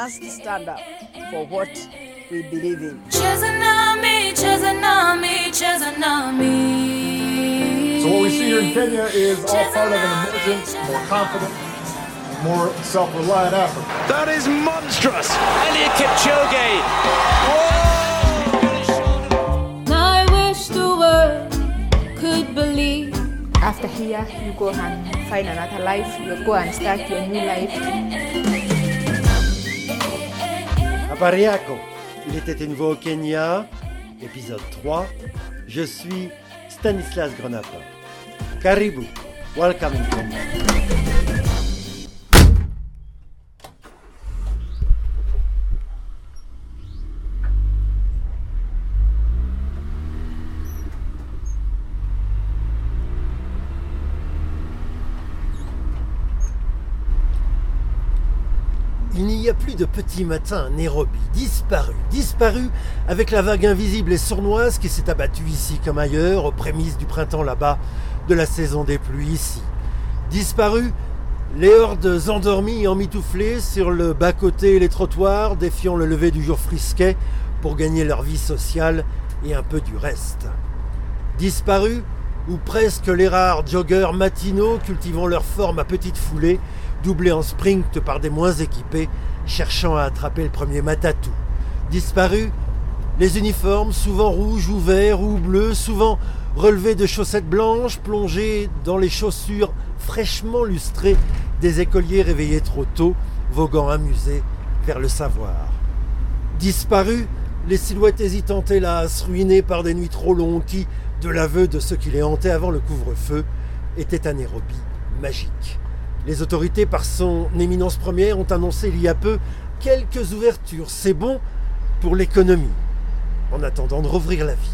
must stand up for what we believe in. So what we see here in Kenya is all part of an emergent, more confident, more self-reliant Africa. That is monstrous. Eliud Kipchoge. I wish the world could believe. After here, you go and find another life. You go and start your new life. Apariako, il était une voix au Kenya, épisode 3. Je suis Stanislas Grenapa. Karibu, welcome in Kenya. Il n'y a plus de petit matin Nairobi, disparu, disparu avec la vague invisible et sournoise qui s'est abattue ici comme ailleurs, aux prémices du printemps là-bas, de la saison des pluies ici. Disparu, les hordes endormies et emmitouflées sur le bas-côté et les trottoirs, défiant le lever du jour frisquet pour gagner leur vie sociale et un peu du reste. Disparu, ou presque les rares joggeurs matinaux cultivant leur forme à petite foulée, doublés en sprint par des moins équipés, cherchant à attraper le premier matatou. Disparu, les uniformes, souvent rouges ou verts ou bleus, souvent relevés de chaussettes blanches, plongés dans les chaussures fraîchement lustrées des écoliers réveillés trop tôt, voguant amusés vers le savoir. Disparu, les silhouettes hésitantes hélas, ruinées par des nuits trop longues qui, de l'aveu de ceux qui les hantaient avant le couvre-feu, étaient à Nairobi magique. Les autorités, par son éminence première, ont annoncé il y a peu quelques ouvertures. C'est bon pour l'économie, en attendant de rouvrir la vie.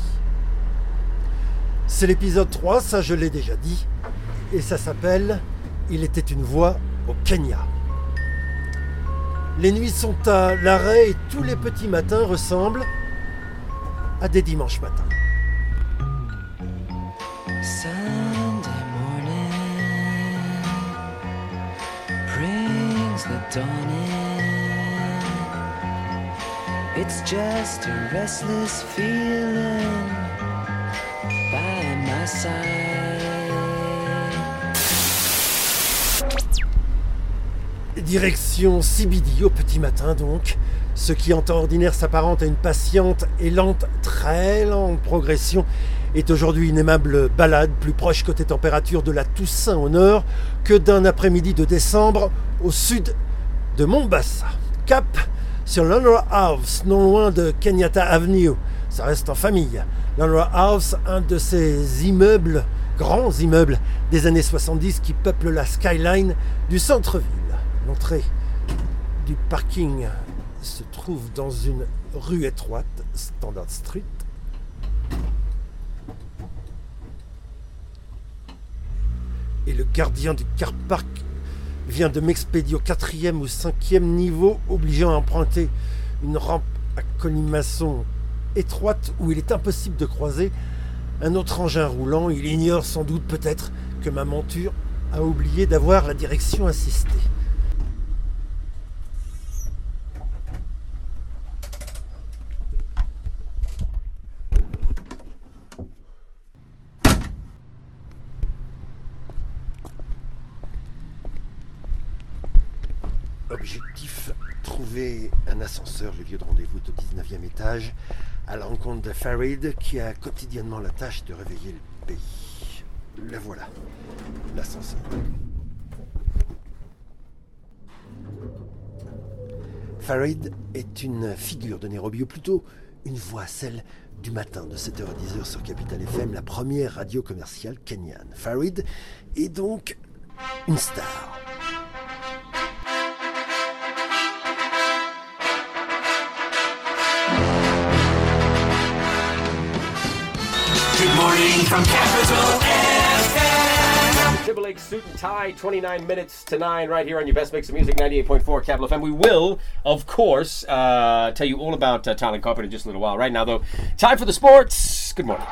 C'est l'épisode 3, ça je l'ai déjà dit, et ça s'appelle Il était une voix au Kenya. Les nuits sont à l'arrêt et tous les petits matins ressemblent à des dimanches matins. The dawn in. It's just a restless feeling by my side. Direction CBD au petit matin donc, ce qui en temps ordinaire s'apparente à une patiente et lente, très lente progression, est aujourd'hui une aimable balade plus proche côté température de la Toussaint au nord que d'un après-midi de décembre au sud de Mombasa. Cap sur l'Honor House, non loin de Kenyatta Avenue. Ça reste en famille. L'Honor House, un de ces immeubles, grands immeubles des années 70 qui peuplent la skyline du centre-ville. L'entrée du parking dans une rue étroite, Standard Street. Et le gardien du car park vient de m'expédier au quatrième ou cinquième niveau, obligeant à emprunter une rampe à colimaçon étroite où il est impossible de croiser un autre engin roulant. Il ignore sans doute peut-être que ma monture a oublié d'avoir la direction assistée. Un ascenseur, le lieu de rendez-vous au 19e étage, à la rencontre de Farid qui a quotidiennement la tâche de réveiller le pays. Le voilà, l'ascenseur. Farid est une figure de Nairobi, ou plutôt une voix, celle du matin de 7h à 10h sur Capital FM, la première radio commerciale kenyane. Farid est donc une star. Morning from Capital FM. Triple H suit and tie, 29 minutes to 9, right here on your best mix of music, 98.4 Capital FM. We will, of course, uh, tell you all about uh, Tile and Carpet in just a little while. Right now, though, time for the sports. Good morning.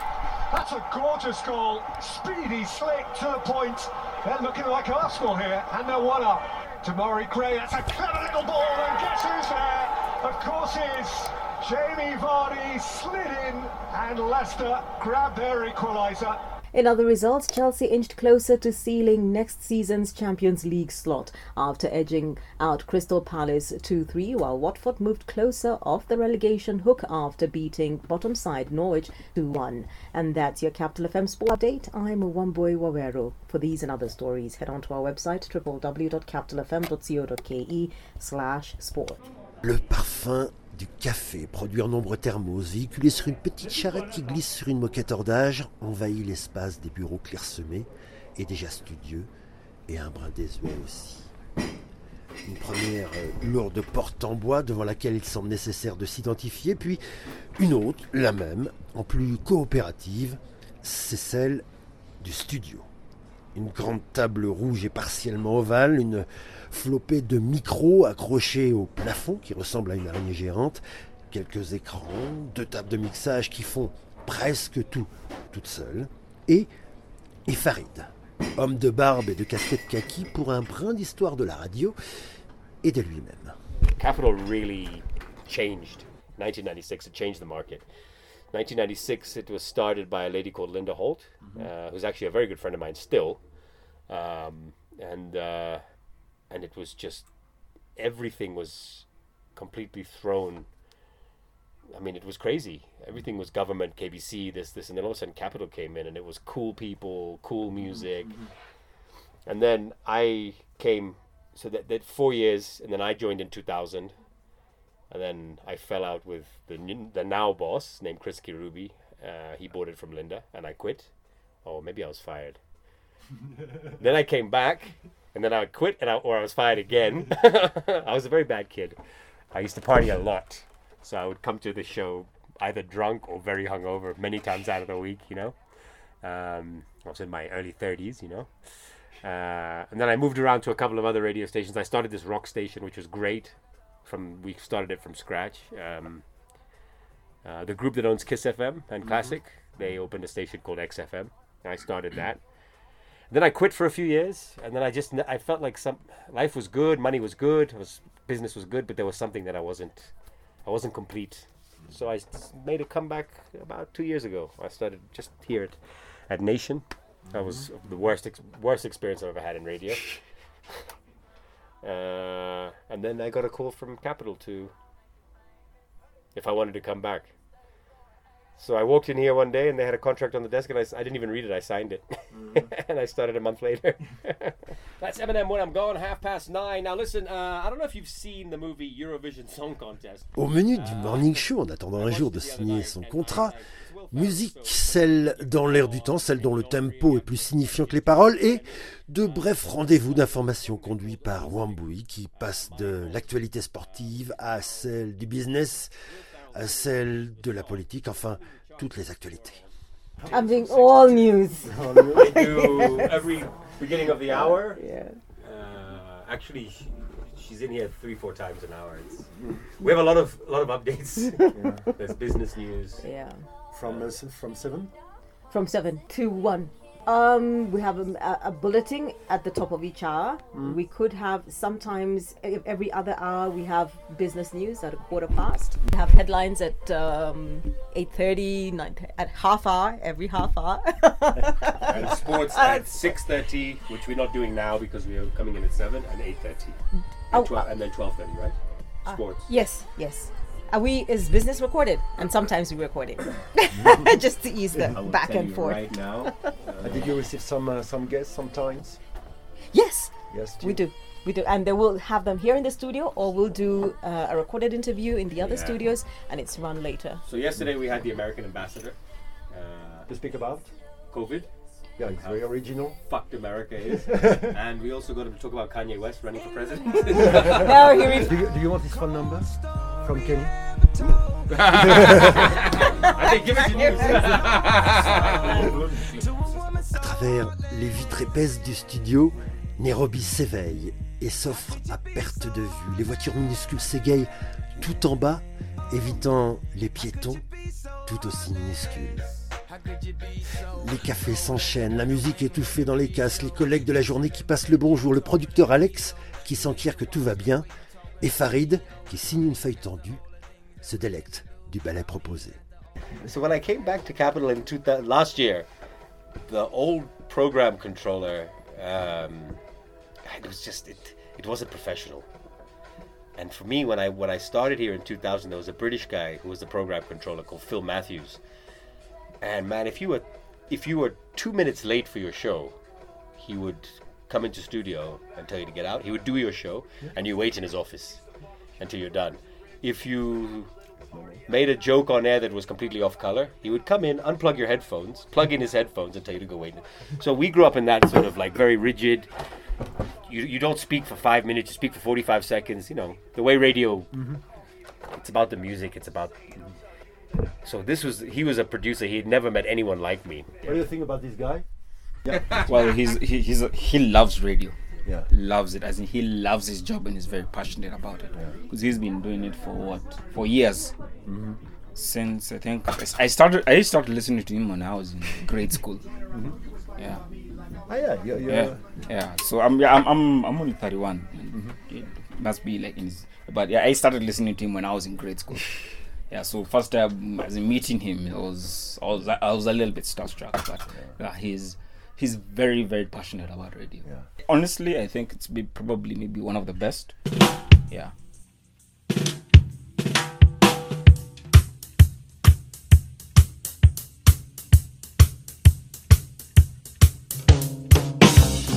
That's a gorgeous goal. Speedy, slick, to the point. They're looking like Arsenal here, and they're one up. to Maury Gray. That's a clever little ball, and guess who's there? Of course, it's Jamie Vardy slid in, and Leicester grabbed their equaliser. In other results, Chelsea inched closer to sealing next season's Champions League slot after edging out Crystal Palace 2 3, while Watford moved closer off the relegation hook after beating bottom side Norwich 2 1. And that's your Capital FM Sport Update. I'm Wambui Waweru. For these and other stories, head on to our website www.capitalfm.co.ke slash sport. Le parfum du café, produit en nombre thermos, véhiculé sur une petite charrette qui glisse sur une moquette hors d'âge, envahit l'espace des bureaux clairsemés et déjà studieux, et un brin désuet aussi. Une première euh, lourde porte en bois devant laquelle il semble nécessaire de s'identifier, puis une autre, la même, en plus coopérative, c'est celle du studio. Une grande table rouge et partiellement ovale, une flopée de micros accrochés au plafond qui ressemble à une araignée géante, quelques écrans, deux tables de mixage qui font presque tout toutes seules, et, et Farid, homme de barbe et de casquette kaki pour un brin d'histoire de la radio et de lui-même. Capital really changed. 1996, it changed the market. 1996, it was started by a lady called Linda Holt, uh, who's actually a very good friend of mine still. Um, and uh, and it was just everything was completely thrown. I mean, it was crazy. Everything was government, KBC, this, this, and then all of a sudden Capital came in, and it was cool people, cool music. And then I came, so that, that four years, and then I joined in 2000. And then I fell out with the the now boss named Chris Kirubi. Uh, he bought it from Linda, and I quit. Or maybe I was fired. then I came back, and then I quit, and I, or I was fired again. I was a very bad kid. I used to party a lot, so I would come to the show either drunk or very hungover many times out of the week. You know, um, I was in my early thirties. You know, uh, and then I moved around to a couple of other radio stations. I started this rock station, which was great. From we started it from scratch. Um, uh, the group that owns Kiss FM and Classic, they opened a station called XFM. And I started that. Then I quit for a few years, and then I just I felt like some life was good, money was good, was business was good, but there was something that I wasn't I wasn't complete. So I made a comeback about two years ago. I started just here at, at Nation. That was the worst ex- worst experience I've ever had in radio. Uh, and then I got a call from Capital to if I wanted to come back. So I walked in here one day and they had a contract on the desk and I, I didn't even read it. I signed it. and I started a month later. That's Eminem when I'm gone, half past nine. Now listen, uh, I don't know if you've seen the movie Eurovision Song Contest. Au menu du Morning Show, en attendant un jour de signer son contrat, musique, celle dans l'air du temps, celle dont le tempo est plus signifiant que les paroles, et de brefs rendez-vous d'information conduits par Wambui qui passe de l'actualité sportive à celle du business, celle de la politique, enfin toutes les actualités. I'm doing all news. They do every beginning of the hour. Yeah. Uh, actually, sh- she's in here three, four times an hour. It's, we have a lot of a lot of updates. There's business news. Yeah. From uh, from seven? From seven to one. Um, we have a, a, a bulletin at the top of each hour. We could have sometimes every other hour we have business news at a quarter past. We have headlines at um, 8.30, 9, at half hour, every half hour. And sports at six thirty, which we're not doing now because we are coming in at seven and eight thirty, Oh, and, 12 and then twelve thirty, right? Sports. yes, yes. Are we, is business recorded? And sometimes we record it. Just to ease the back and forth. Right now, Uh, did you receive some uh, some guests sometimes? Yes, Yes. we do. We do. And they will have them here in the studio or we'll do uh, a recorded interview in the other Yeah. studios and it's run later. so yesterday we had the American ambassador. Uh, To speak about? COVID Yeah, it's very original. fucked America is, and we also got to talk about Kanye West running for president. No, he re- Do you, do you want his phone number from Kenny? À travers les vitres épaisses du studio, Nairobi s'éveille et s'offre à perte de vue. Les voitures minuscules s'égayent tout en bas, évitant les piétons tout aussi minuscules. Les cafés s'enchaînent, la musique étouffée dans les casques, les collègues de la journée qui passent le bonjour, le producteur Alex qui s'enquiert que tout va bien, et Farid, qui signe une feuille tendue, se délecte du ballet proposé. So when I came back to Capital in 2000, last year, the old program controller, um, it was just it. It wasn't professional. And for me, when I when I started here in 2000, there was a British guy who was the program controller called Phil Matthews. And man, if you were if you were two minutes late for your show, he would come into studio and tell you to get out. He would do your show, and you wait in his office until you're done. If you made a joke on air that was completely off color, he would come in, unplug your headphones, plug in his headphones, and tell you to go wait. So we grew up in that sort of like very rigid. You, you don't speak for five minutes, you speak for 45 seconds. You know, the way radio, mm-hmm. it's about the music, it's about. So this was, he was a producer, he had never met anyone like me. What do you think about this guy? Yeah. well, he's he, he's a, he loves radio. Yeah. Loves it. As in, he loves his job and is very passionate about it. Because he's been doing it for what? For years. Mm-hmm. Since I think I started. I started listening to him when I was in grade school. Mm-hmm. Yeah. Ah, yeah, you're, Yeah. Yeah. So I'm yeah, I'm I'm, I'm only 31. Mm-hmm. It must be like in his. But yeah, I started listening to him when I was in grade school. Yeah, so first time as in meeting him, I was I was I was a little bit starstruck, but yeah, he's he's very very passionate about radio. Honestly, I think it's be probably maybe one of the best. Yeah.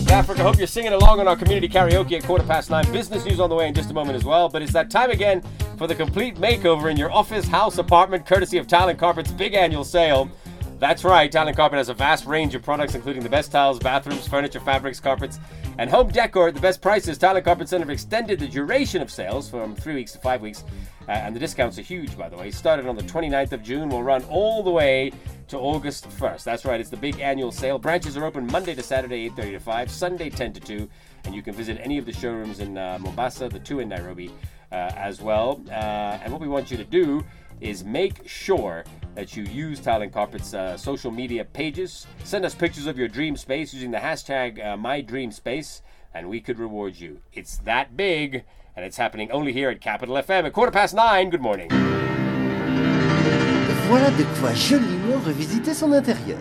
Africa, I hope you're singing along on our community karaoke at quarter past nine. Business news on the way in just a moment as well. But it's that time again for the complete makeover in your office, house, apartment, courtesy of Tile and Carpet's big annual sale. That's right, Tile and Carpet has a vast range of products, including the best tiles, bathrooms, furniture, fabrics, carpets, and home decor at the best prices. Tile and Carpet Center have extended the duration of sales from three weeks to five weeks, uh, and the discounts are huge, by the way. Started on the 29th of June, will run all the way to August 1st. That's right, it's the big annual sale. Branches are open Monday to Saturday, 8:30 to 5, Sunday 10 to 2, and you can visit any of the showrooms in uh, Mombasa, the two in Nairobi uh, as well. Uh, and what we want you to do is make sure that you use Talent Carpet's uh, social media pages. Send us pictures of your dream space using the hashtag uh, MyDreamSpace, and we could reward you. It's that big, and it's happening only here at Capital FM at quarter past nine. Good morning. Voilà de quoi joliment revisiter son intérieur.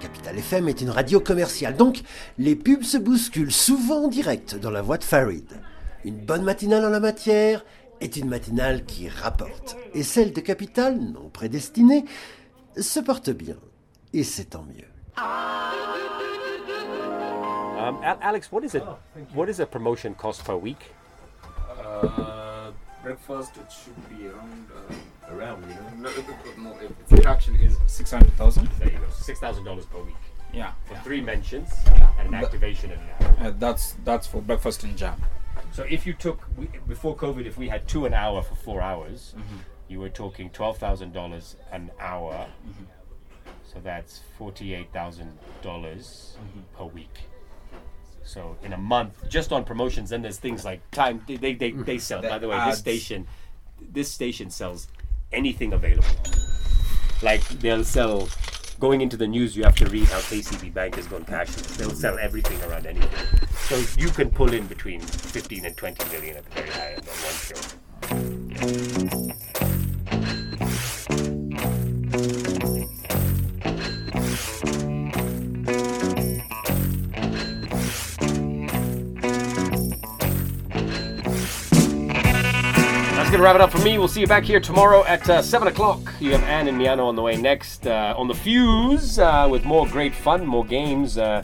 Capital FM est une radio commerciale, donc les pubs se bousculent souvent en direct dans la voix de Farid. Une bonne matinale en la matière est une matinale qui rapporte. Et celle de Capital, non prédestinée, se porte bien. Et c'est tant mieux. Um, Al- Alex, what is it? What is a promotion cost per week? Uh, breakfast it should be around. Uh, around, you know. No, no, if its attraction is six hundred thousand. There you go, six thousand dollars per week. Yeah. For yeah. three mentions Yeah. and an activation and an hour. Uh, that's that's for breakfast and jam. So if you took we, before COVID, if we had two an hour for four hours, Mm-hmm. you were talking twelve thousand dollars an hour. Mm-hmm. So that's forty-eight thousand dollars Mm-hmm. per week. So in a month, just on promotions, then there's things like time. They they, they, they sell. By the way, this station, this station sells anything available. Like they'll sell. Going into the news, you have to read how KCB Bank has gone cashless. They'll sell everything around anything. So you can pull in between 15 and 20 million at the very high end on one show. To wrap it up for me. We'll see you back here tomorrow at uh, 7 o'clock. You have Anne and Miano on the way next uh, on the Fuse uh, with more great fun, more games, uh,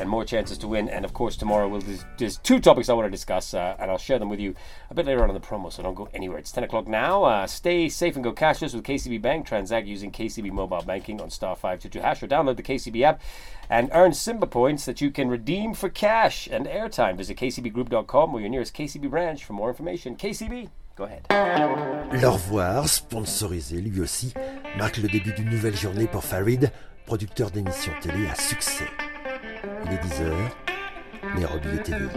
and more chances to win. And of course, tomorrow we'll there's, there's two topics I want to discuss, uh, and I'll share them with you a bit later on in the promo, so don't go anywhere. It's 10 o'clock now. Uh, stay safe and go cashless with KCB Bank. Transact using KCB mobile banking on star 522 hash or download the KCB app and earn Simba points that you can redeem for cash and airtime. Visit kcbgroup.com or your nearest KCB branch for more information. KCB, go ahead. Leur revoir, sponsorisé lui aussi, marque le début d'une nouvelle journée pour Fareed, producteur d'émissions télé à succès. Il est 10h, Nairobi est éveillé.